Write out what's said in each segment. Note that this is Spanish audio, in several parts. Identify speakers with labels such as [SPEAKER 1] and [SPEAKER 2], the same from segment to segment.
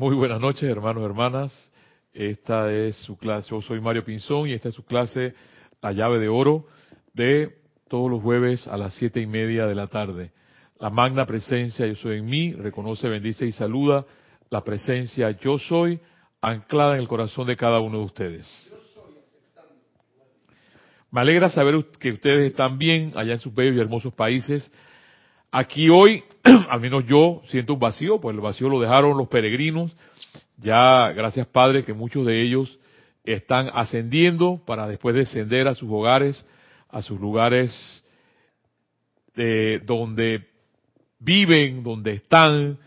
[SPEAKER 1] Muy buenas noches, hermanos y hermanas. Esta es su clase. Yo soy Mario Pinzón y esta es su clase, La llave de oro, de todos los jueves a las siete y media de la tarde. La magna presencia Yo soy en mí reconoce, bendice y saluda la presencia Yo soy anclada en el corazón de cada uno de ustedes. Me alegra saber que ustedes están bien allá en sus bellos y hermosos países. Aquí hoy, al menos yo siento un vacío, pues el vacío lo dejaron los peregrinos. Ya, gracias Padre, que muchos de ellos están ascendiendo para después descender a sus hogares, a sus lugares de donde viven, donde están,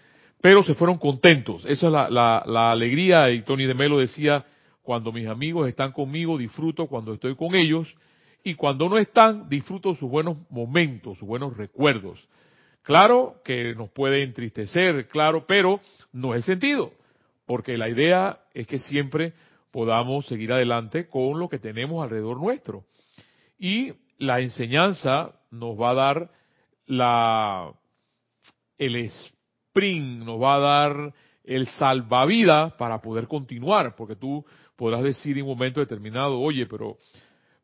[SPEAKER 1] pero se fueron contentos. Esa es la, la, la alegría, y Tony de Melo decía, cuando mis amigos están conmigo, disfruto cuando estoy con ellos, y cuando no están, disfruto sus buenos momentos, sus buenos recuerdos. Claro que nos puede entristecer, claro, pero no es el sentido, porque la idea es que siempre podamos seguir adelante con lo que tenemos alrededor nuestro. Y la enseñanza nos va a dar la, el sprint, nos va a dar el salvavidas para poder continuar, porque tú podrás decir en un momento determinado, oye, pero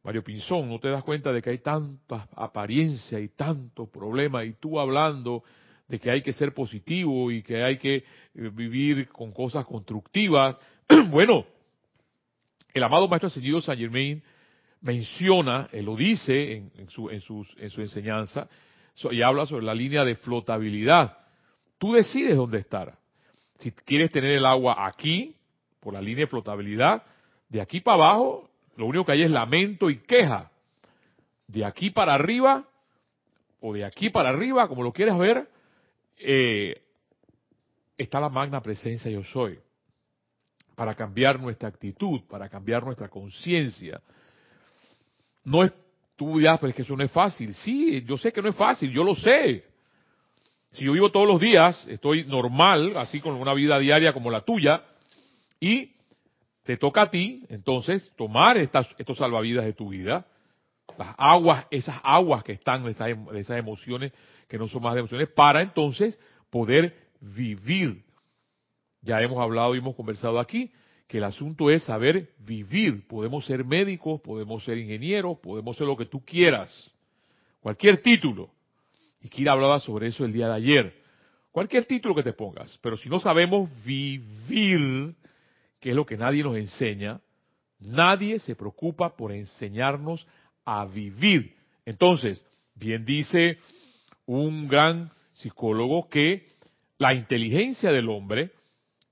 [SPEAKER 1] Mario Pinzón, ¿no te das cuenta de que hay tanta apariencia y tanto problema y tú hablando de que hay que ser positivo y que hay que eh, vivir con cosas constructivas? bueno, el amado Maestro Ascendido Saint Germain menciona, él lo dice en, su, en, en su enseñanza, y habla sobre la línea de flotabilidad. Tú decides dónde estar. Si quieres tener el agua aquí, por la línea de flotabilidad, de aquí para abajo lo único que hay es lamento y queja. De aquí para arriba, o de aquí para arriba, como lo quieras ver, eh, está la magna presencia yo soy. Para cambiar nuestra actitud, para cambiar nuestra conciencia. No es, tú dirás, pero es que eso no es fácil. Sí, yo sé que no es fácil, yo lo sé. Si yo vivo todos los días, estoy normal, así con una vida diaria como la tuya, y te toca a ti, entonces, tomar estas, estos salvavidas de tu vida, las aguas, esas aguas que están de esas, de esas emociones, que no son más de emociones, para entonces poder vivir. Ya hemos hablado y hemos conversado aquí que el asunto es saber vivir. Podemos ser médicos, podemos ser ingenieros, podemos ser lo que tú quieras. Cualquier título. Y Kira hablaba sobre eso el día de ayer. Cualquier título que te pongas. Pero si no sabemos vivir, que es lo que nadie nos enseña, nadie se preocupa por enseñarnos a vivir. Entonces, bien dice un gran psicólogo que la inteligencia del hombre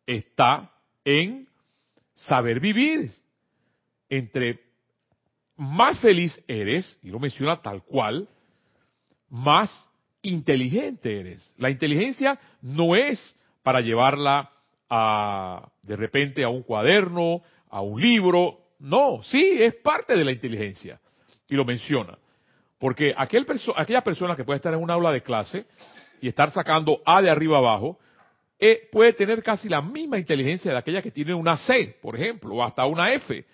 [SPEAKER 1] está en saber vivir. Entre más feliz eres, y lo menciona tal cual, más inteligente eres. La inteligencia no es para llevarla a, de repente a un cuaderno, a un libro. No, sí, es parte de la inteligencia. Y lo menciona. Porque aquel aquella persona que puede estar en un aula de clase y estar sacando A de arriba abajo, eh, puede tener casi la misma inteligencia de aquella que tiene una C, por ejemplo, o hasta una F.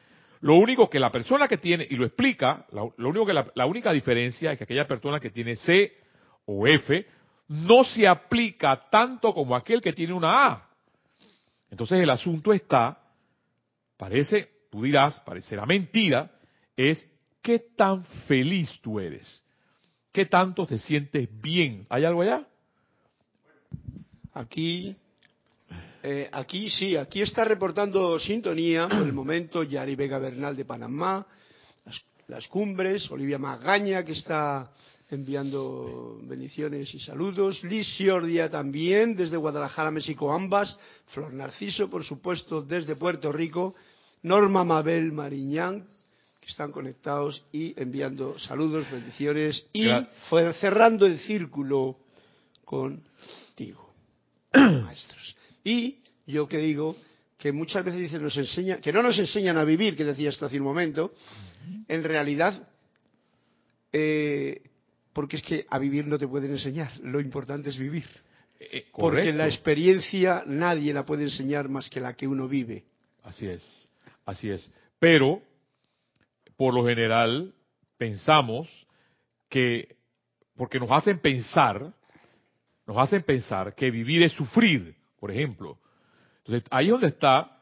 [SPEAKER 1] Lo único que la persona que tiene, y lo explica, lo único que la única diferencia es que aquella persona que tiene C o F no se aplica tanto como aquel que tiene una A. Entonces el asunto está, parece, tú dirás, parecerá mentira, es qué tan feliz tú eres, qué tanto te sientes bien. ¿Hay algo allá?
[SPEAKER 2] Aquí, eh, aquí sí, aquí está reportando sintonía por el momento Yari Vega Bernal de Panamá, las, las cumbres, Olivia Magaña que está enviando bendiciones y saludos. Liz Siordia también, desde Guadalajara, México, ambas. Flor Narciso, por supuesto, desde Puerto Rico. Norma Mabel Mariñán, que están conectados y enviando saludos, bendiciones. Y cerrando el círculo contigo, maestros. Y yo que digo que muchas veces dicen, nos enseña, que no nos enseñan a vivir, que decías tú hace un momento, en realidad eh, porque es que a vivir no te pueden enseñar, lo importante es vivir. Eh, eh, porque la experiencia nadie la puede enseñar más que la que uno vive.
[SPEAKER 1] Así es, así es. Pero, por lo general, pensamos que, porque nos hacen pensar, nos hacen pensar que vivir es sufrir, por ejemplo. Entonces, ahí es donde está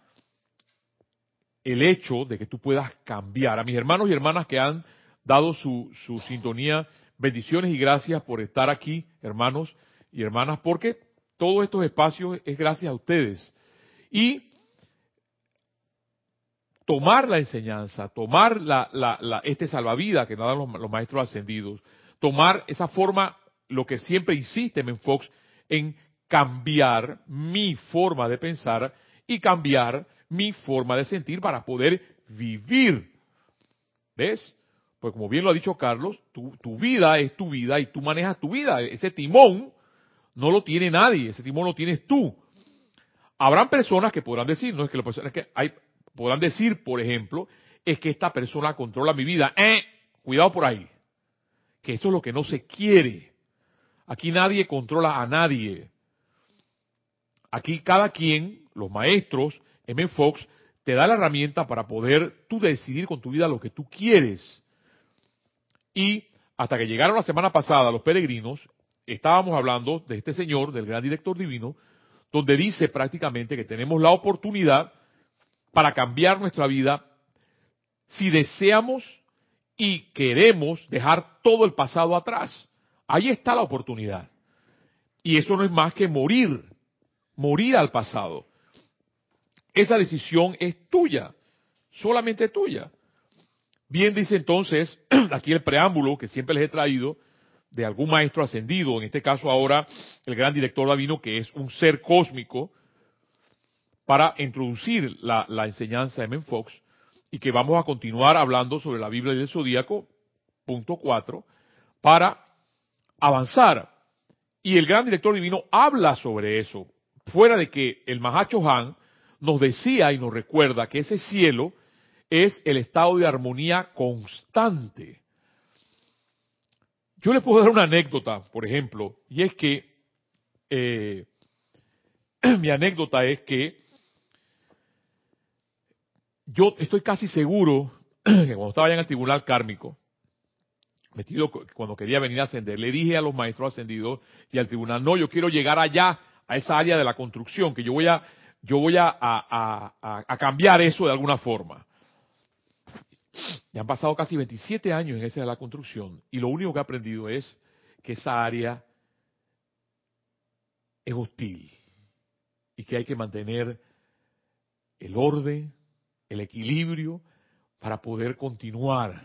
[SPEAKER 1] el hecho de que tú puedas cambiar. A mis hermanos y hermanas que han dado su, su sintonía, bendiciones y gracias por estar aquí, hermanos y hermanas, porque todos estos espacios es gracias a ustedes. Y tomar la enseñanza, tomar la, este salvavidas que nos dan los, maestros ascendidos, tomar esa forma, lo que siempre insiste Fox, en cambiar mi forma de pensar y cambiar mi forma de sentir para poder vivir. ¿Ves? Pues como bien lo ha dicho Carlos, tu, vida es tu vida y tú manejas tu vida. Ese timón no lo tiene nadie, ese timón lo tienes tú. Habrán personas que podrán decir, no es que las personas que hay, podrán decir, por ejemplo, es que esta persona controla mi vida. Eh, cuidado por ahí. Que eso es lo que no se quiere. Aquí nadie controla a nadie. Aquí cada quien, los maestros, M. Fox, te da la herramienta para poder tú decidir con tu vida lo que tú quieres. Y hasta que llegaron la semana pasada los peregrinos, estábamos hablando de este señor, del gran director divino, donde dice prácticamente que tenemos la oportunidad para cambiar nuestra vida si deseamos y queremos dejar todo el pasado atrás. Ahí está la oportunidad. Y eso no es más que morir, morir al pasado. Esa decisión es tuya, solamente tuya. Bien dice entonces, aquí el preámbulo que siempre les he traído de algún maestro ascendido, en este caso ahora el gran director Davino, que es un ser cósmico, para introducir la, enseñanza de Men Fox y que vamos a continuar hablando sobre la Biblia del Zodíaco, punto 4, para avanzar. Y el gran director divino habla sobre eso, fuera de que el Mahacho Han nos decía y nos recuerda que ese cielo es el estado de armonía constante. Yo les puedo dar una anécdota, por ejemplo, y es que eh, mi anécdota es que yo estoy casi seguro que cuando estaba allá en el tribunal kármico, metido cuando quería venir a ascender, le dije a los maestros ascendidos y al tribunal, no, yo quiero llegar allá, a esa área de la construcción, que yo voy a, yo voy a, a, cambiar eso de alguna forma. Y han pasado casi 27 años en esa de la construcción y lo único que he aprendido es que esa área es hostil y que hay que mantener el orden, el equilibrio para poder continuar.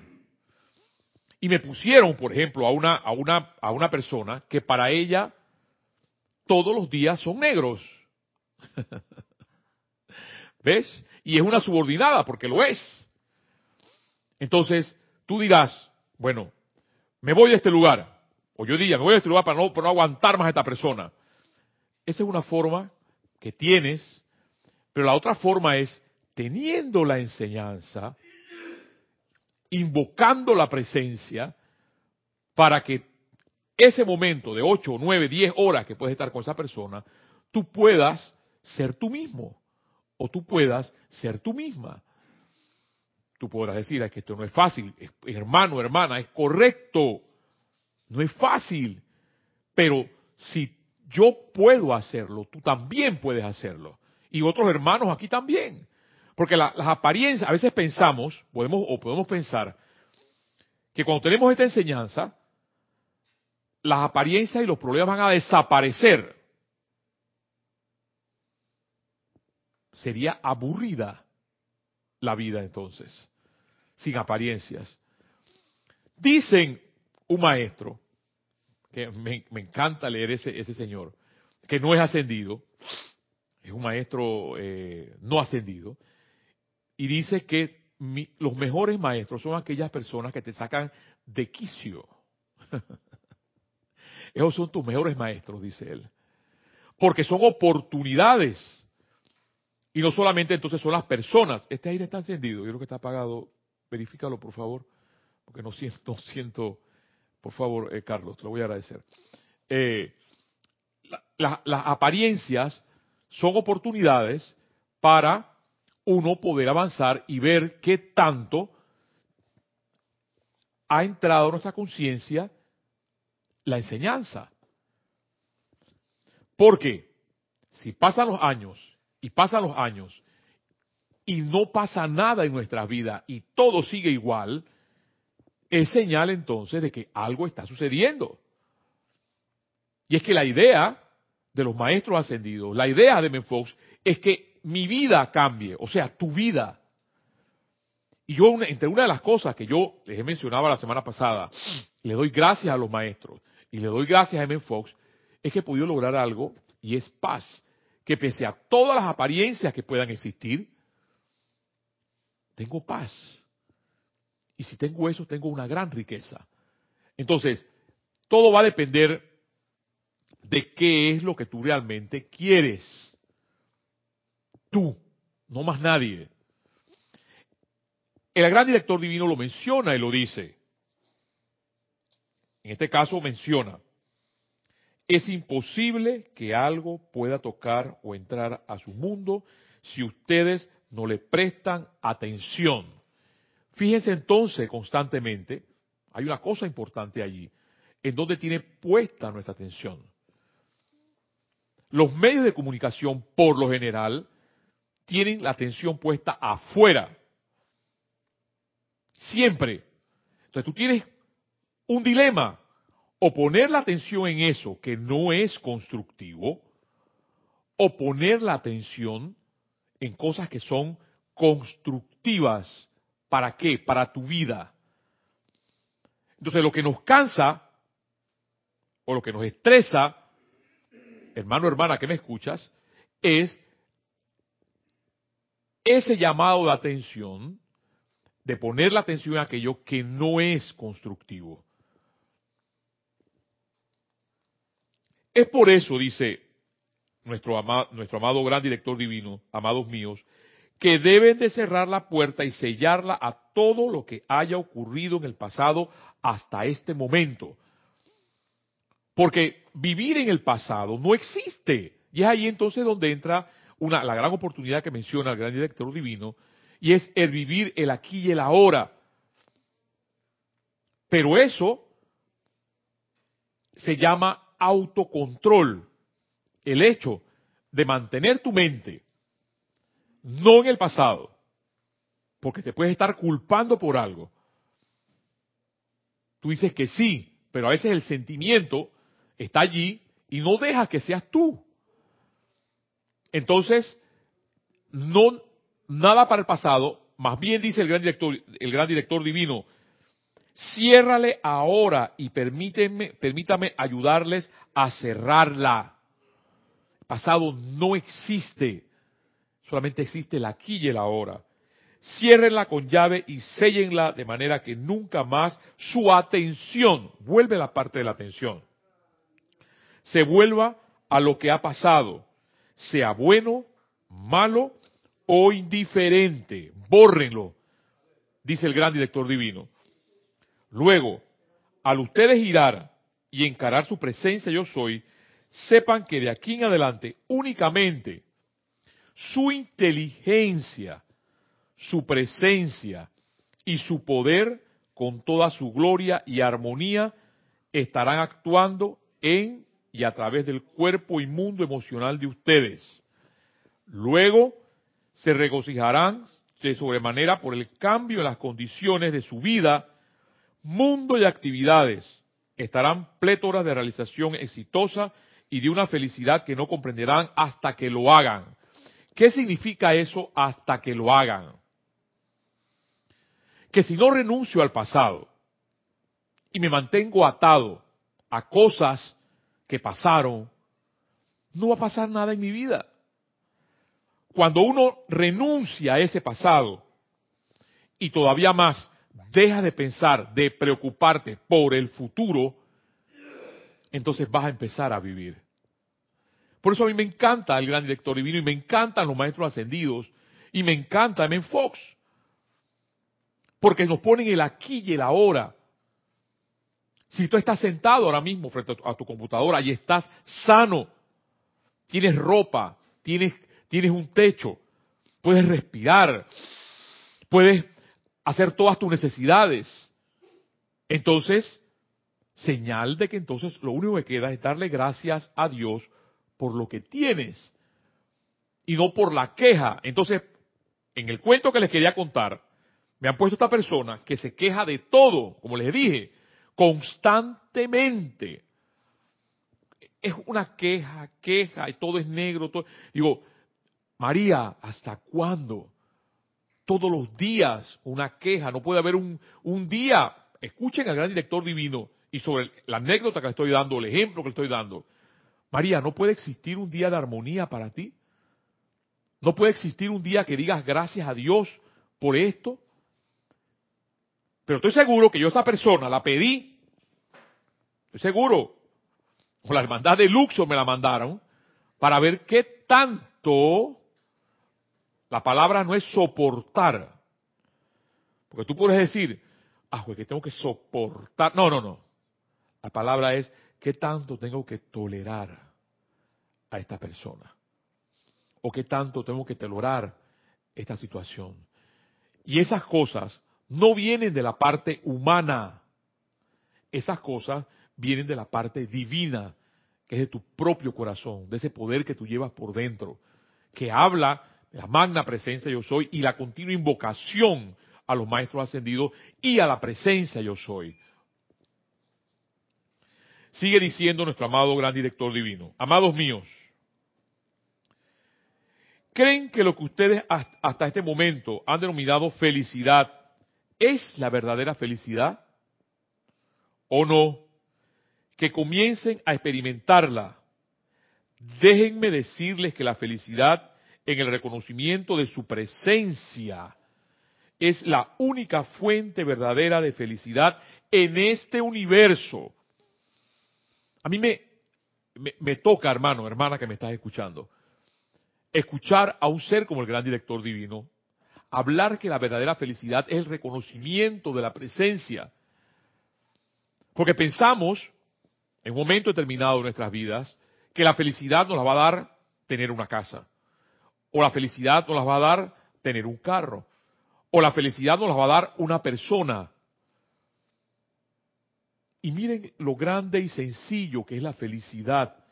[SPEAKER 1] Y me pusieron, por ejemplo, a una, a una, a una persona que para ella todos los días son negros. ¿Ves? Y es una subordinada porque lo es. Entonces, tú dirás, bueno, me voy a este lugar. O yo diría, me voy a este lugar para no, para no aguantar más a esta persona. Esa es una forma que tienes, pero la otra forma es teniendo la enseñanza, invocando la presencia, para que ese momento de 8, 9, 10 horas que puedes estar con esa persona, tú puedas ser tú mismo o tú puedas ser tú misma. Tú podrás decir es que esto no es fácil, hermano, hermana, es correcto, no es fácil, pero si yo puedo hacerlo, tú también puedes hacerlo. Y otros hermanos aquí también. Porque las apariencias, a veces pensamos, podemos o podemos pensar, que cuando tenemos esta enseñanza, las apariencias y los problemas van a desaparecer. Sería aburrida la vida entonces, sin apariencias. Dicen un maestro, que me, encanta leer ese, ese señor, que no es ascendido, es un maestro eh, no ascendido, y dice que los mejores maestros son aquellas personas que te sacan de quicio. Esos son tus mejores maestros, dice él. Porque son oportunidades. Y no solamente entonces son las personas. Este aire está encendido, yo creo que está apagado. Verifícalo, por favor. Porque no siento, siento, por favor, eh, Carlos, te lo voy a agradecer. Eh, las apariencias son oportunidades para uno poder avanzar y ver qué tanto ha entrado en nuestra conciencia la enseñanza. Porque si pasan los años y pasan los años y no pasa nada en nuestras vidas y todo sigue igual, es señal entonces de que algo está sucediendo. Y es que la idea de los maestros ascendidos, la idea de Menfox es que mi vida cambie, o sea, tu vida. Y yo, entre una de las cosas que yo les he mencionado la semana pasada, le doy gracias a los maestros y le doy gracias a M. Fox, es que he podido lograr algo y es paz. Que pese a todas las apariencias que puedan existir, tengo paz. Y si tengo eso, tengo una gran riqueza. Entonces, todo va a depender de qué es lo que tú realmente quieres. Tú, no más nadie. El gran director divino lo menciona y lo dice. En este caso menciona, es imposible que algo pueda tocar o entrar a su mundo si ustedes no le prestan atención. Fíjense entonces constantemente, hay una cosa importante allí, en donde tiene puesta nuestra atención. Los medios de comunicación, por lo general, tienen la atención puesta afuera. Siempre. Entonces tú tienes un dilema, o poner la atención en eso que no es constructivo, o poner la atención en cosas que son constructivas. ¿Para qué? Para tu vida. Entonces lo que nos cansa, o lo que nos estresa, hermano, hermana, que me escuchas, es ese llamado de atención, de poner la atención en aquello que no es constructivo. Es por eso, dice nuestro amado, gran director divino, amados míos, que deben de cerrar la puerta y sellarla a todo lo que haya ocurrido en el pasado hasta este momento. Porque vivir en el pasado no existe. Y es ahí entonces donde entra la gran oportunidad que menciona el gran director divino, y es el vivir el aquí y el ahora. Pero eso se llama autocontrol, el hecho de mantener tu mente no en el pasado, porque te puedes estar culpando por algo. Tú dices que sí, pero a veces el sentimiento está allí y no deja que seas tú. Entonces, no nada para el pasado, más bien dice el gran director, el gran director divino, Ciérrale ahora y permíteme, permítame ayudarles a cerrarla. El pasado no existe, solamente existe el aquí y el ahora. Ciérrenla con llave y séllenla de manera que nunca más su atención, vuelve la parte de la atención, se vuelva a lo que ha pasado, sea bueno, malo o indiferente. Bórrenlo, dice el gran director divino. Luego, al ustedes girar y encarar su presencia yo soy, sepan que de aquí en adelante únicamente su inteligencia, su presencia y su poder con toda su gloria y armonía estarán actuando en y a través del cuerpo y mundo emocional de ustedes. Luego se regocijarán de sobremanera por el cambio en las condiciones de su vida mundo y actividades estarán plétoras de realización exitosa y de una felicidad que no comprenderán hasta que lo hagan. ¿Qué significa eso hasta que lo hagan? Que si no renuncio al pasado y me mantengo atado a cosas que pasaron, no va a pasar nada en mi vida. Cuando uno renuncia a ese pasado y todavía más deja de pensar, de preocuparte por el futuro, entonces vas a empezar a vivir. Por eso a mí me encanta el gran director divino y me encantan los maestros ascendidos y me encanta M. Fox. Porque nos ponen el aquí y el ahora. Si tú estás sentado ahora mismo frente a tu computadora y estás sano, tienes ropa, tienes, tienes un techo, puedes respirar, puedes hacer todas tus necesidades. Entonces, señal de que entonces lo único que queda es darle gracias a Dios por lo que tienes. y no por la queja. Entonces, en el cuento que les quería contar, me han puesto esta persona que se queja de todo, como les dije, constantemente. Es una queja, queja, y todo es negro. Todo. Digo, María, ¿hasta cuándo? Todos los días una queja, no puede haber un, un día. Escuchen al gran director divino y sobre la anécdota que le estoy dando, el ejemplo que le estoy dando. María, ¿no puede existir un día de armonía para ti? ¿No puede existir un día que digas gracias a Dios por esto? Pero estoy seguro que yo a esa persona la pedí. Estoy seguro. O la hermandad de Luxor me la mandaron para ver qué tanto la palabra no es soportar. Porque tú puedes decir, ah, pues que tengo que soportar. No, no, no. La palabra es, ¿qué tanto tengo que tolerar a esta persona? ¿O qué tanto tengo que tolerar esta situación? Y esas cosas no vienen de la parte humana. Esas cosas vienen de la parte divina, que es de tu propio corazón, de ese poder que tú llevas por dentro, que habla la magna presencia yo soy y la continua invocación a los maestros ascendidos y a la presencia yo soy. Sigue diciendo nuestro amado gran director divino, amados míos, ¿creen que lo que ustedes hasta este momento han denominado felicidad es la verdadera felicidad? ¿O no? Que comiencen a experimentarla. Déjenme decirles que la felicidad en el reconocimiento de su presencia es la única fuente verdadera de felicidad en este universo. A mí me, me, toca, hermano, hermana que me estás escuchando, escuchar a un ser como el gran director divino, hablar que la verdadera felicidad es el reconocimiento de la presencia. Porque pensamos, en un momento determinado de nuestras vidas, que la felicidad nos la va a dar tener una casa, o la felicidad nos la va a dar tener un carro, o la felicidad nos la va a dar una persona. Y miren lo grande y sencillo que es la felicidad,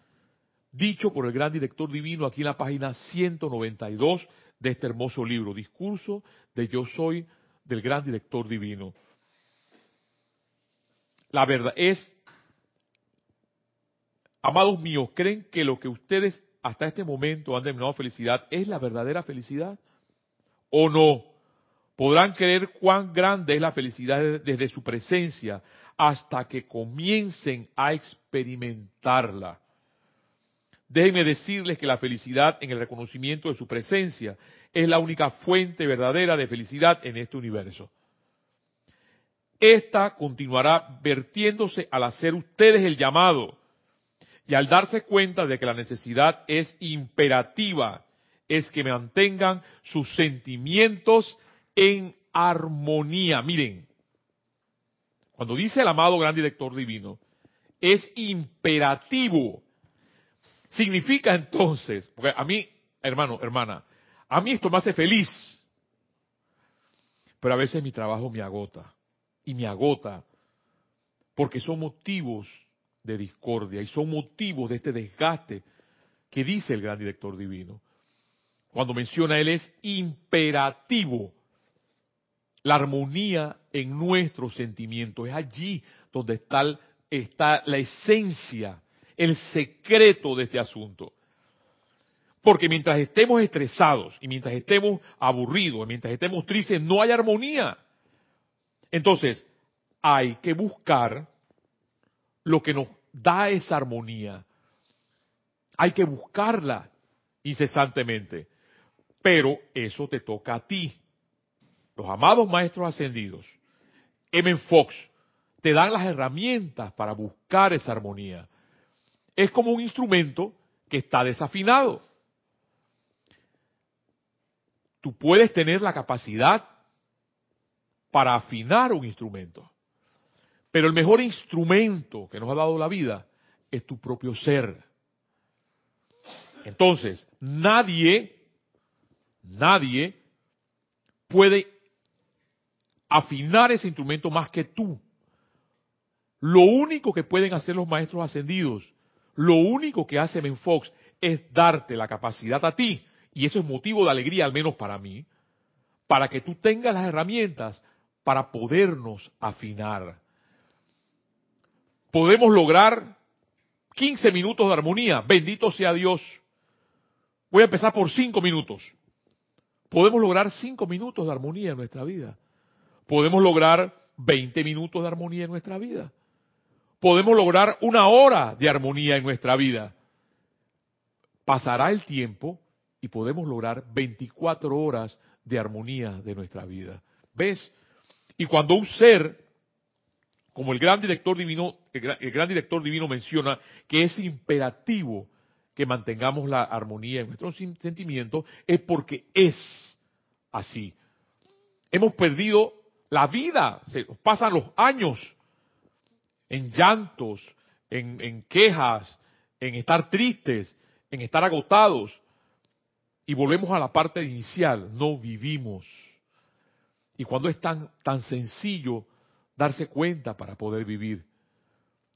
[SPEAKER 1] dicho por el gran director divino aquí en la página 192 de este hermoso libro, Discurso de Yo Soy del gran director divino. La verdad es, amados míos, ¿creen que lo que ustedes hasta este momento han denominado felicidad es la verdadera felicidad? ¿O no? podrán creer cuán grande es la felicidad desde su presencia hasta que comiencen a experimentarla. Déjenme decirles que la felicidad en el reconocimiento de su presencia es la única fuente verdadera de felicidad en este universo. Esta continuará vertiéndose al hacer ustedes el llamado y al darse cuenta de que la necesidad es imperativa, es que mantengan sus sentimientos en armonía. Miren, cuando dice el amado gran director divino, es imperativo. Significa entonces, porque a mí, hermano, hermana, a mí esto me hace feliz, pero a veces mi trabajo me agota, y me agota, porque son motivos de discordia y son motivos de este desgaste que dice el gran director divino. Cuando menciona él es imperativo la armonía en nuestros sentimientos. Es allí donde está, está la esencia, el secreto de este asunto. Porque mientras estemos estresados y mientras estemos aburridos, mientras estemos tristes, no hay armonía. Entonces, hay que buscar lo que nos da esa armonía. Hay que buscarla incesantemente. Pero eso te toca a ti los amados maestros ascendidos, M. Fox, te dan las herramientas para buscar esa armonía. Es como un instrumento que está desafinado. Tú puedes tener la capacidad para afinar un instrumento. Pero el mejor instrumento que nos ha dado la vida es tu propio ser. Entonces, nadie, nadie puede afinar ese instrumento más que tú. Lo único que pueden hacer los maestros ascendidos, lo único que hace Menfox es darte la capacidad a ti y eso es motivo de alegría, al menos para mí, para que tú tengas las herramientas para podernos afinar. Podemos lograr 15 minutos de armonía, bendito sea Dios. Voy a empezar por 5 minutos. Podemos lograr 5 minutos de armonía en nuestra vida. Podemos lograr 20 minutos de armonía en nuestra vida. Podemos lograr una hora de armonía en nuestra vida. Pasará el tiempo y podemos lograr 24 horas de armonía de nuestra vida. ¿Ves? Y cuando un ser, como el gran director divino, el gran, director divino menciona que es imperativo que mantengamos la armonía en nuestros sentimientos, es porque es así. Hemos perdido la vida, se pasan los años en llantos, en, en quejas, en estar tristes, en estar agotados. Y volvemos a la parte inicial, no vivimos. Y cuando es tan, tan sencillo darse cuenta para poder vivir.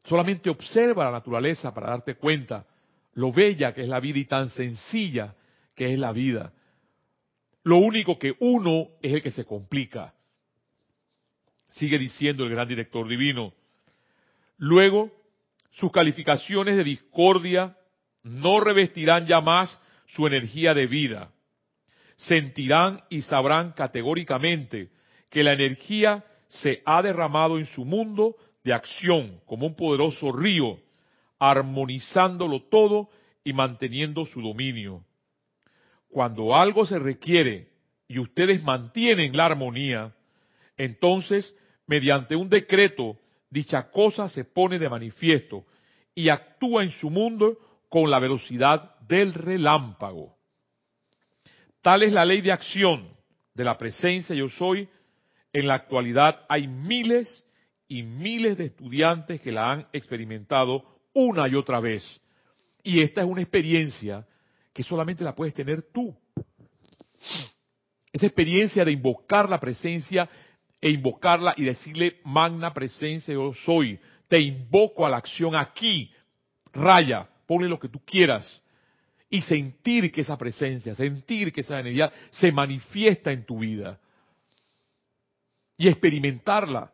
[SPEAKER 1] Solamente observa la naturaleza para darte cuenta lo bella que es la vida y tan sencilla que es la vida. Lo único que uno es el que se complica. Sigue diciendo el gran director divino. Luego, sus calificaciones de discordia no revestirán ya más su energía de vida. Sentirán y sabrán categóricamente que la energía se ha derramado en su mundo de acción como un poderoso río, armonizándolo todo y manteniendo su dominio. Cuando algo se requiere y ustedes mantienen la armonía, entonces, mediante un decreto, dicha cosa se pone de manifiesto y actúa en su mundo con la velocidad del relámpago. Tal es la ley de acción de la presencia yo soy. En la actualidad hay miles y miles de estudiantes que la han experimentado una y otra vez. Y esta es una experiencia que solamente la puedes tener tú. Esa experiencia de invocar la presencia e invocarla y decirle, magna presencia yo soy, te invoco a la acción aquí, raya, ponle lo que tú quieras y sentir que esa presencia, sentir que esa energía se manifiesta en tu vida y experimentarla.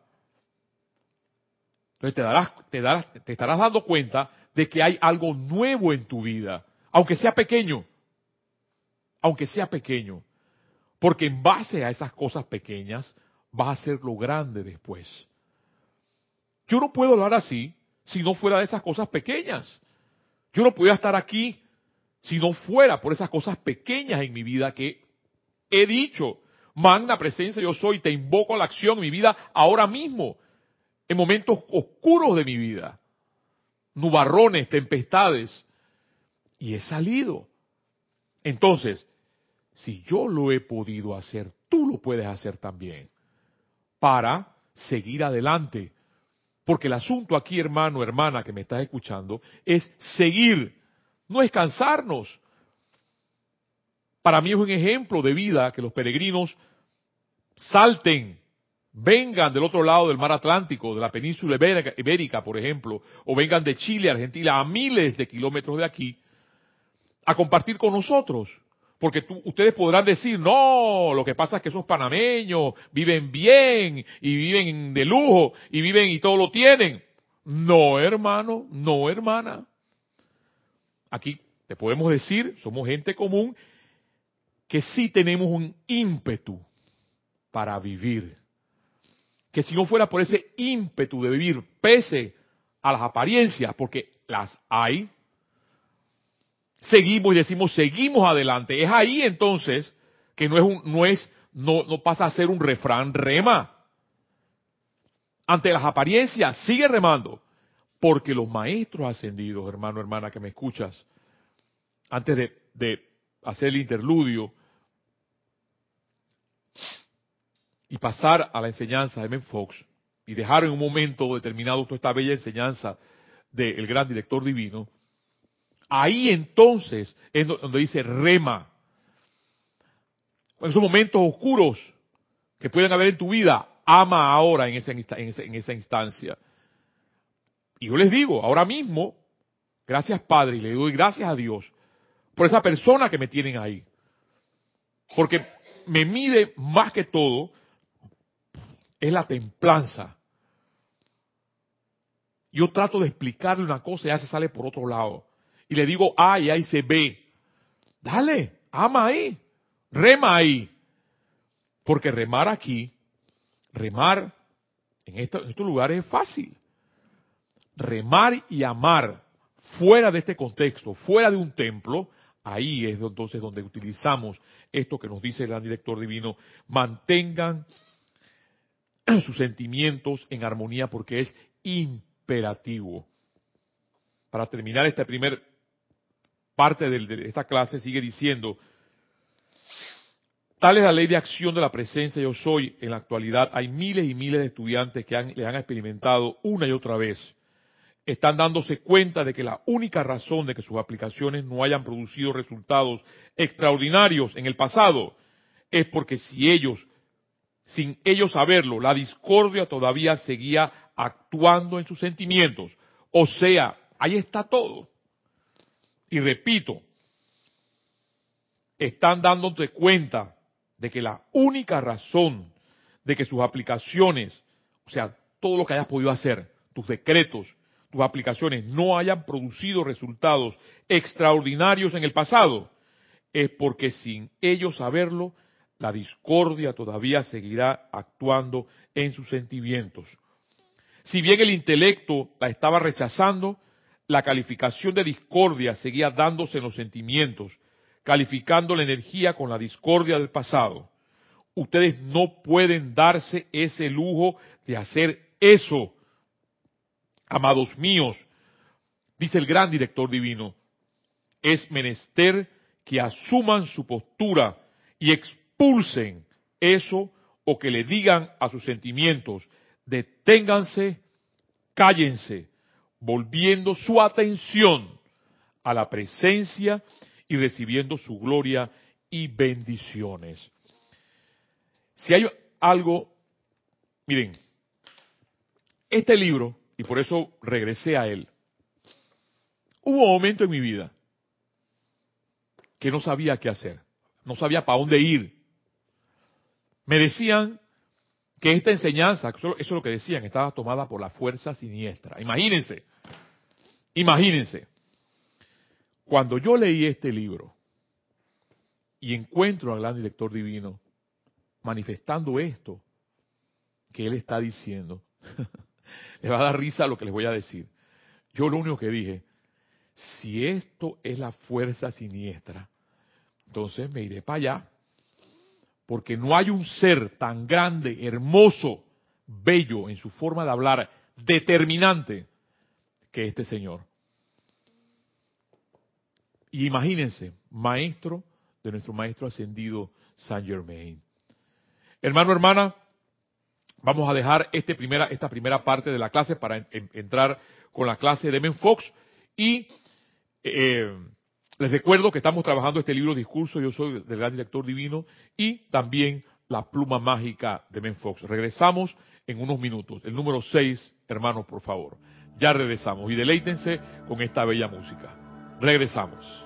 [SPEAKER 1] Entonces te darás, te darás, te estarás dando cuenta de que hay algo nuevo en tu vida, aunque sea pequeño, aunque sea pequeño, porque en base a esas cosas pequeñas vas a ser lo grande después. Yo no puedo hablar así si no fuera de esas cosas pequeñas. Yo no podría estar aquí si no fuera por esas cosas pequeñas en mi vida que he dicho. Magna presencia yo soy, te invoco a la acción en mi vida ahora mismo, en momentos oscuros de mi vida. Nubarrones, tempestades. Y he salido. Entonces, si yo lo he podido hacer, tú lo puedes hacer también. Para seguir adelante. Porque el asunto aquí, hermano, hermana, que me estás escuchando, es seguir, no es cansarnos. Para mí es un ejemplo de vida que los peregrinos salten, vengan del otro lado del mar Atlántico, de la península ibérica, por ejemplo, o vengan de Chile, Argentina, a miles de kilómetros de aquí, a compartir con nosotros. Porque ustedes podrán decir, no, lo que pasa es que esos panameños viven bien y viven de lujo y viven y todo lo tienen. No, hermano, no, hermana. Aquí te podemos decir, somos gente común, que sí tenemos un ímpetu para vivir. Que si no fuera por ese ímpetu de vivir, pese a las apariencias, porque las hay, seguimos y decimos seguimos adelante. Es ahí entonces que no es un, no es, no, no pasa a ser un refrán, rema. Ante las apariencias, sigue remando. Porque los maestros ascendidos, hermano, hermana, que me escuchas, antes de, de hacer el interludio y pasar a la enseñanza de Men Fox y dejar en un momento determinado toda esta bella enseñanza del gran director divino, Ahí entonces es donde dice rema. En esos momentos oscuros que pueden haber en tu vida, ama ahora en esa, en esa, instancia. Y yo les digo, ahora mismo, gracias Padre, y le doy gracias a Dios por esa persona que me tienen ahí. Porque me mide más que todo es la templanza. Yo trato de explicarle una cosa y ya se sale por otro lado. Y le digo A y ahí se ve. Dale, ama ahí, rema ahí. Porque remar aquí, remar en, estos lugares es fácil. Remar y amar fuera de este contexto, fuera de un templo, ahí es entonces donde utilizamos esto que nos dice el gran director divino, mantengan sus sentimientos en armonía porque es imperativo. Para terminar esta primera parte de esta clase sigue diciendo, tal es la ley de acción de la presencia yo soy. En la actualidad hay miles y miles de estudiantes que han, han experimentado una y otra vez. Están dándose cuenta de que la única razón de que sus aplicaciones no hayan producido resultados extraordinarios en el pasado es porque si ellos sin ellos saberlo, la discordia todavía seguía actuando en sus sentimientos. O sea, ahí está todo. Y repito, están dándote cuenta de que la única razón de que sus aplicaciones, o sea, todo lo que hayas podido hacer, tus decretos, tus aplicaciones no hayan producido resultados extraordinarios en el pasado, es porque sin ellos saberlo, la discordia todavía seguirá actuando en sus sentimientos. Si bien el intelecto la estaba rechazando, la calificación de discordia seguía dándose en los sentimientos, calificando la energía con la discordia del pasado. Ustedes no pueden darse ese lujo de hacer eso, amados míos, dice el gran director divino. Es menester que asuman su postura y expulsen eso o que le digan a sus sentimientos, deténganse, cállense, volviendo su atención a la presencia y recibiendo su gloria y bendiciones. Si hay algo, miren, este libro, y por eso regresé a él, hubo un momento en mi vida que no sabía qué hacer, no sabía para dónde ir, me decían que esta enseñanza, eso es lo que decían, estaba tomada por la fuerza siniestra. Imagínense, imagínense. Cuando yo leí este libro y encuentro al gran director divino manifestando esto que él está diciendo, le va a dar risa lo que les voy a decir. Yo lo único que dije, si esto es la fuerza siniestra, entonces me iré para allá porque no hay un ser tan grande, hermoso, bello en su forma de hablar, determinante, que este Señor. Y imagínense, maestro de nuestro maestro ascendido Saint Germain. Hermano, hermana, vamos a dejar este esta primera parte de la clase para entrar con la clase de Men Fox y eh, les recuerdo que estamos trabajando este libro Discurso, yo soy del gran director divino, y también La pluma mágica de Ben Fox. Regresamos en unos minutos. El número 6, hermanos, por favor. Ya regresamos y deleítense con esta bella música. Regresamos.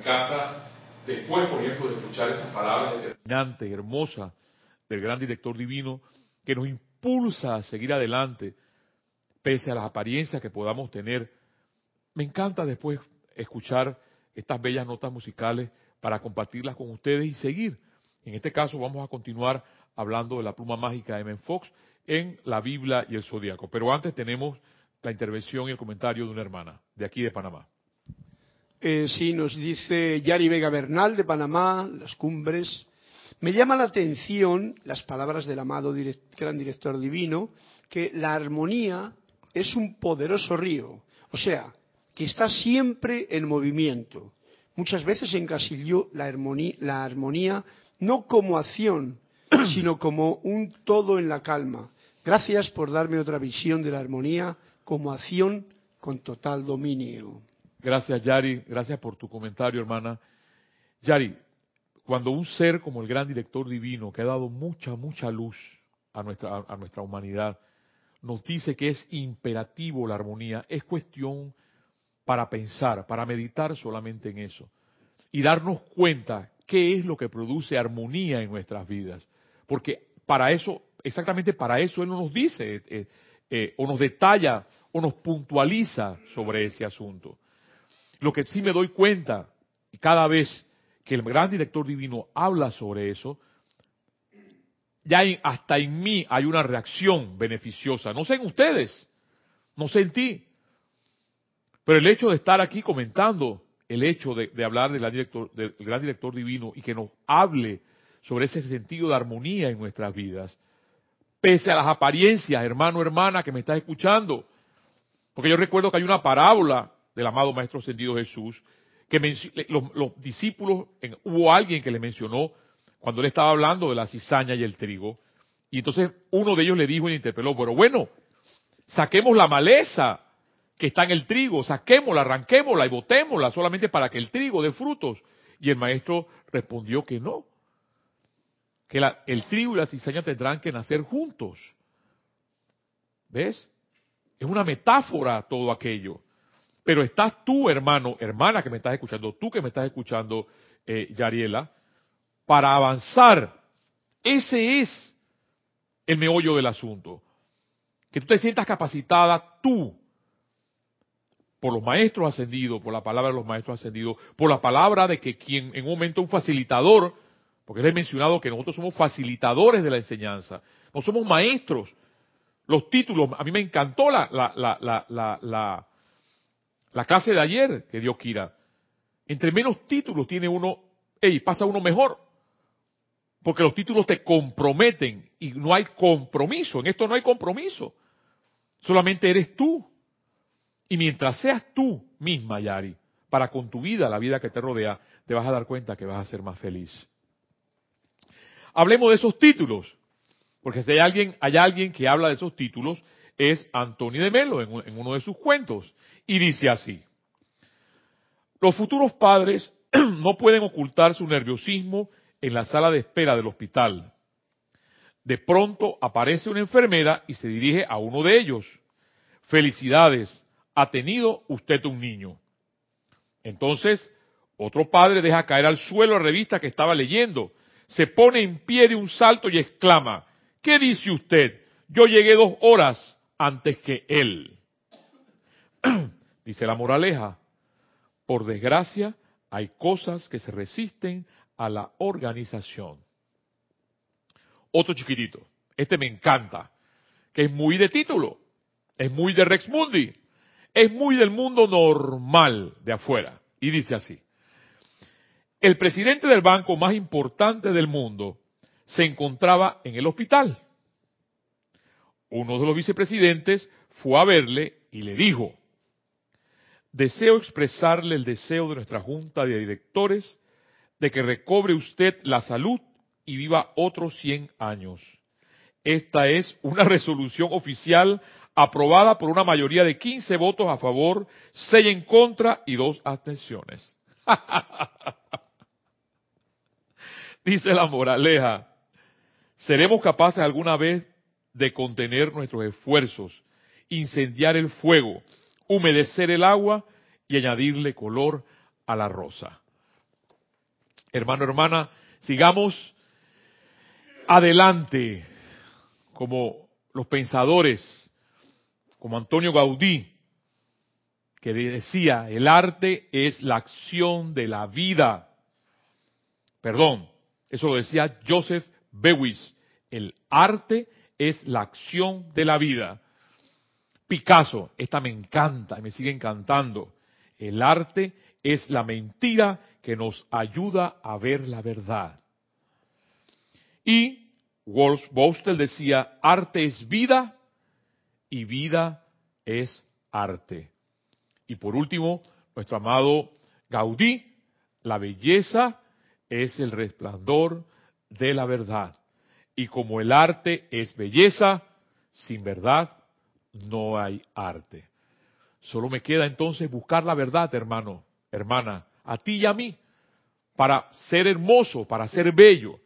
[SPEAKER 1] Encanta después, por ejemplo, de escuchar estas palabras determinantes, hermosas, del gran director divino, que nos impulsa a seguir adelante, pese a las apariencias que podamos tener. Me encanta después escuchar estas bellas notas musicales para compartirlas con ustedes y seguir. En este caso vamos a continuar hablando de la pluma mágica de M. Fox en la Biblia y el Zodíaco. Pero antes tenemos la intervención y el comentario de una hermana de aquí de Panamá.
[SPEAKER 2] Eh, sí, nos dice Yari Vega Bernal de Panamá, las cumbres. Me llama la atención las palabras del amado gran director divino, que la armonía es un poderoso río, o sea, que está siempre en movimiento. Muchas veces encasilló la armonía, la armonía no como acción, sino como un todo en la calma. Gracias por darme otra visión de la armonía como acción con total dominio.
[SPEAKER 1] Gracias, Yari. Gracias por tu comentario, hermana. Yari, cuando un ser como el gran director divino, que ha dado mucha, mucha luz a nuestra, a nuestra humanidad, nos dice que es imperativo la armonía, es cuestión para pensar, para meditar solamente en eso y darnos cuenta qué es lo que produce armonía en nuestras vidas. Porque para eso, exactamente para eso Él nos dice, eh, eh, eh, o nos detalla, o nos puntualiza sobre ese asunto. Lo que sí me doy cuenta, y cada vez que el gran director divino habla sobre eso, ya hasta en mí hay una reacción beneficiosa. No sé en ustedes, no sé en ti. Pero el hecho de estar aquí comentando, el hecho de, hablar del gran, director, del gran director divino y que nos hable sobre ese sentido de armonía en nuestras vidas, pese a las apariencias, hermano, hermana, que me estás escuchando. Porque yo recuerdo que hay una parábola del amado Maestro Ascendido Jesús, que los, discípulos, hubo alguien que le mencionó cuando él estaba hablando de la cizaña y el trigo, y entonces uno de ellos le dijo y le interpeló, pero bueno, saquemos la maleza que está en el trigo, saquémosla, arranquémosla y botémosla solamente para que el trigo dé frutos. Y el maestro respondió que no, que el trigo y la cizaña tendrán que nacer juntos. ¿Ves? Es una metáfora todo aquello. Pero estás tú, hermano, hermana que me estás escuchando, tú que me estás escuchando, eh, Yariela, para avanzar. Ese es el meollo del asunto. Que tú te sientas capacitada tú, por los maestros ascendidos, por la palabra de los maestros ascendidos, por la palabra de que quien en un momento un facilitador, porque les he mencionado que nosotros somos facilitadores de la enseñanza, no somos maestros. Los títulos, a mí me encantó la, la, la, la, la clase de ayer que dio Kira. Entre menos títulos tiene uno, hey, pasa uno mejor. Porque los títulos te comprometen y no hay compromiso. En esto no hay compromiso. Solamente eres tú. Y mientras seas tú misma, Yari, para con tu vida, la vida que te rodea, te vas a dar cuenta que vas a ser más feliz. Hablemos de esos títulos. Porque si hay alguien, hay alguien que habla de esos títulos, es Antonio de Melo en uno de sus cuentos. Y dice así, los futuros padres no pueden ocultar su nerviosismo en la sala de espera del hospital. De pronto aparece una enfermera y se dirige a uno de ellos. Felicidades, ha tenido usted un niño. Entonces, otro padre deja caer al suelo la revista que estaba leyendo, se pone en pie de un salto y exclama, ¿qué dice usted? Yo llegué dos horas antes que él. dice la moraleja, por desgracia hay cosas que se resisten a la organización. Otro chiquitito, este me encanta, que es muy de título, es muy de Rex Mundi, es muy del mundo normal de afuera. Y dice así, el presidente del banco más importante del mundo se encontraba en el hospital. Uno de los vicepresidentes fue a verle y le dijo, deseo expresarle el deseo de nuestra junta de directores de que recobre usted la salud y viva otros 100 años. Esta es una resolución oficial aprobada por una mayoría de 15 votos a favor, 6 en contra y 2 abstenciones. Dice la moraleja, ¿Seremos capaces alguna vez de contener nuestros esfuerzos, incendiar el fuego, humedecer el agua y añadirle color a la rosa? Hermano, hermana, sigamos adelante como los pensadores, como Antonio Gaudí, que decía, el arte es la acción de la vida. Perdón, eso lo decía Joseph Bewis. El arte es la acción de la vida. Picasso, esta me encanta y me sigue encantando. El arte es la mentira que nos ayuda a ver la verdad. Y Wolf Bostel decía, arte es vida y vida es arte. Y por último, nuestro amado Gaudí, la belleza es el resplandor de la verdad. Y como el arte es belleza, sin verdad no hay arte. Solo me queda entonces buscar la verdad, hermano, hermana, a ti y a mí, para ser hermoso, para ser bello.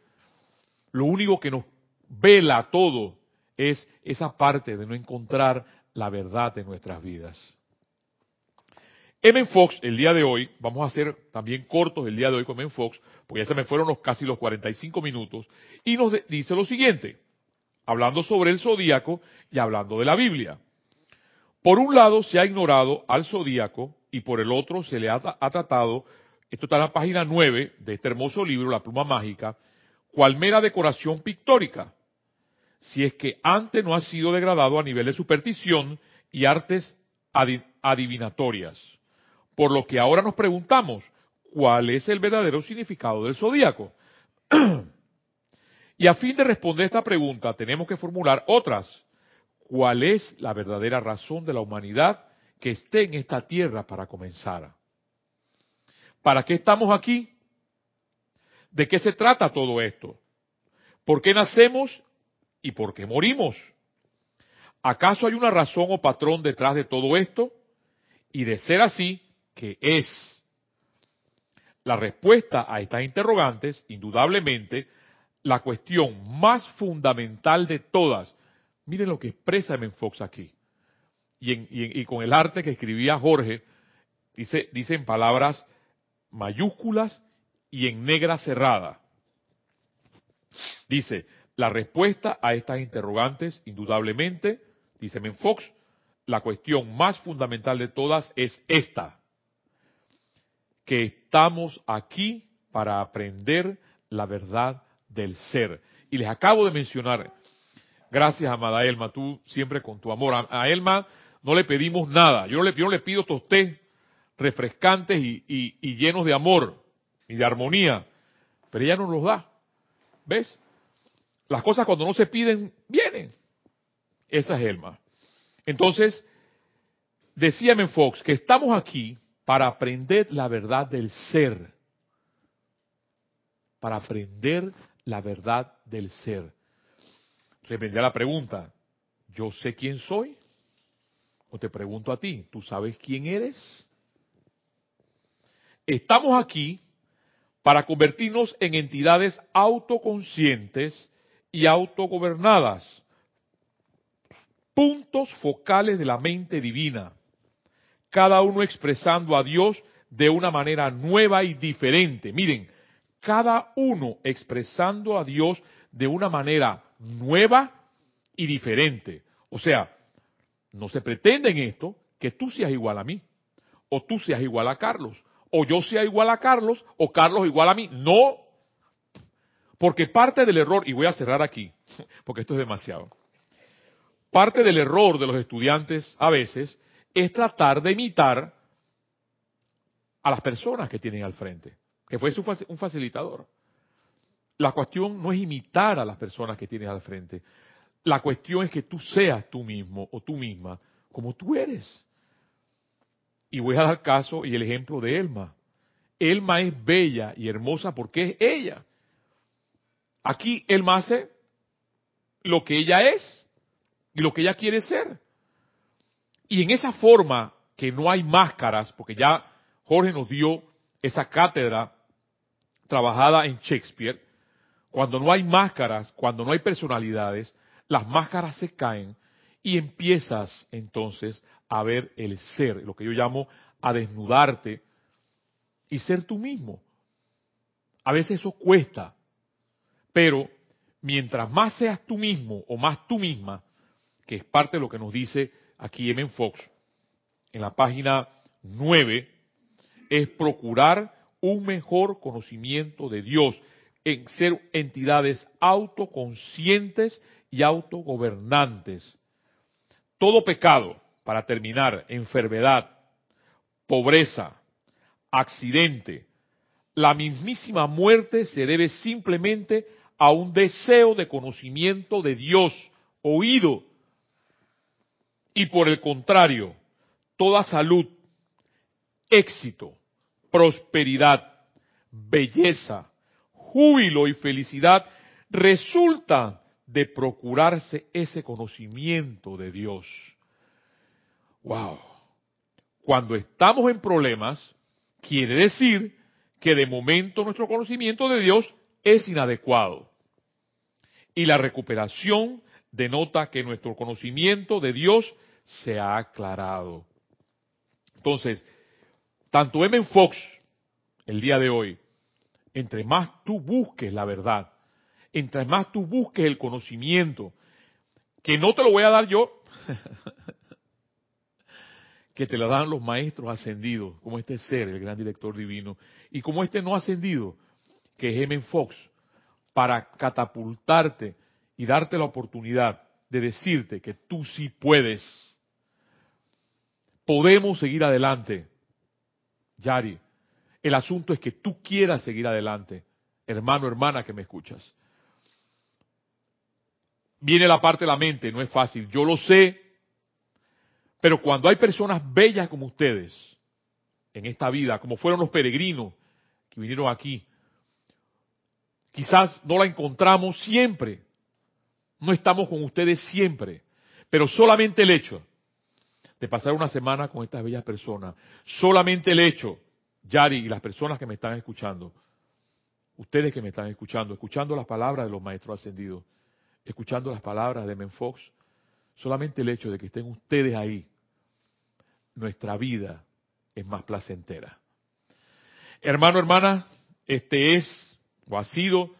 [SPEAKER 1] Lo único que nos vela todo es esa parte de no encontrar la verdad en nuestras vidas. M. Fox, el día de hoy, vamos a hacer también cortos el día de hoy con M. Fox, porque ya se me fueron los, casi los 45 minutos, y nos dice lo siguiente, hablando sobre el zodíaco y hablando de la Biblia. Por un lado se ha ignorado al zodíaco y por el otro se le ha, ha tratado, esto está en la página 9 de este hermoso libro, La pluma mágica, cual mera decoración pictórica, si es que antes no ha sido degradado a nivel de superstición y artes adivinatorias. Por lo que ahora nos preguntamos, ¿cuál es el verdadero significado del zodíaco? y a fin de responder esta pregunta, tenemos que formular otras. ¿Cuál es la verdadera razón de la humanidad que esté en esta tierra para comenzar? ¿Para qué estamos aquí? ¿De qué se trata todo esto? ¿Por qué nacemos y por qué morimos? ¿Acaso hay una razón o patrón detrás de todo esto? Y de ser así, ¿qué es? La respuesta a estas interrogantes, indudablemente, la cuestión más fundamental de todas. Miren lo que expresa Fox aquí. Y, con el arte que escribía Jorge, dice, dice en palabras mayúsculas y en negra cerrada. Dice, la respuesta a estas interrogantes, indudablemente, dice Menfox, la cuestión más fundamental de todas es esta, que estamos aquí para aprender la verdad del ser. Y les acabo de mencionar, gracias amada Elma, tú siempre con tu amor, a, Elma no le pedimos nada, yo no le, pido tostés refrescantes y llenos de amor, y de armonía, pero ella nos los da. ¿Ves? Las cosas cuando no se piden, vienen. Esa es Elma. Entonces, decía Fox que estamos aquí para aprender la verdad del ser. Para aprender la verdad del ser. Reprendía la pregunta, ¿yo sé quién soy? O te pregunto a ti, ¿tú sabes quién eres? Estamos aquí para convertirnos en entidades autoconscientes y autogobernadas, puntos focales de la mente divina, cada uno expresando a Dios de una manera nueva y diferente. Miren, cada uno expresando a Dios de una manera nueva y diferente. O sea, no se pretende en esto que tú seas igual a mí, o tú seas igual a Carlos, o yo sea igual a Carlos o Carlos igual a mí. No, porque parte del error, y voy a cerrar aquí, porque esto es demasiado, parte del error de los estudiantes a veces es tratar de imitar a las personas que tienen al frente, que fue un facilitador. La cuestión no es imitar a las personas que tienes al frente. La cuestión es que tú seas tú mismo o tú misma como tú eres. Y voy a dar caso y el ejemplo de Elma. Elma es bella y hermosa porque es ella. Aquí Elma hace lo que ella es y lo que ella quiere ser. Y en esa forma que no hay máscaras, porque ya Jorge nos dio esa cátedra trabajada en Shakespeare, Cuando no hay máscaras, cuando no hay personalidades, las máscaras se caen y empiezas entonces a ver el ser, lo que yo llamo a desnudarte y ser tú mismo. A veces eso cuesta, pero mientras más seas tú mismo o más tú misma, que es parte de lo que nos dice aquí M. Fox, en la página 9, es procurar un mejor conocimiento de Dios, en ser entidades autoconscientes y autogobernantes. Todo pecado, para terminar, enfermedad, pobreza, accidente, la mismísima muerte se debe simplemente a un deseo de conocimiento de Dios oído. Y por el contrario, toda salud, éxito, prosperidad, belleza, júbilo y felicidad resultan de procurarse ese conocimiento de Dios. Wow. Cuando estamos en problemas, quiere decir que de momento nuestro conocimiento de Dios es inadecuado. Y la recuperación denota que nuestro conocimiento de Dios se ha aclarado. Entonces, tanto M. Fox, el día de hoy, entre más tú busques la verdad, entre más tú busques el conocimiento, que no te lo voy a dar yo, que te lo dan los maestros ascendidos, como este ser, el gran director divino, y como este no ascendido, que es M. Fox, para catapultarte y darte la oportunidad de decirte que tú sí puedes. Podemos seguir adelante. Yari, el asunto es que tú quieras seguir adelante, hermano, hermana que me escuchas. Viene la parte de la mente, no es fácil, yo lo sé, pero cuando hay personas bellas como ustedes en esta vida, como fueron los peregrinos que vinieron aquí, quizás no la encontramos siempre, no estamos con ustedes siempre, pero solamente el hecho de pasar una semana con estas bellas personas, solamente el hecho, Yari y las personas que me están escuchando, ustedes que me están escuchando, escuchando las palabras de los maestros ascendidos, escuchando las palabras de Menfox, solamente el hecho de que estén ustedes ahí, nuestra vida es más placentera. Hermano, hermana, este es o ha sido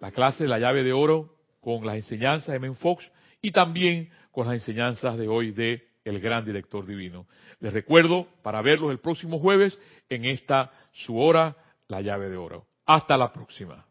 [SPEAKER 1] la clase de la llave de oro con las enseñanzas de Menfox y también con las enseñanzas de hoy de el gran director divino. Les recuerdo para verlos el próximo jueves en esta su hora, la llave de oro. Hasta la próxima.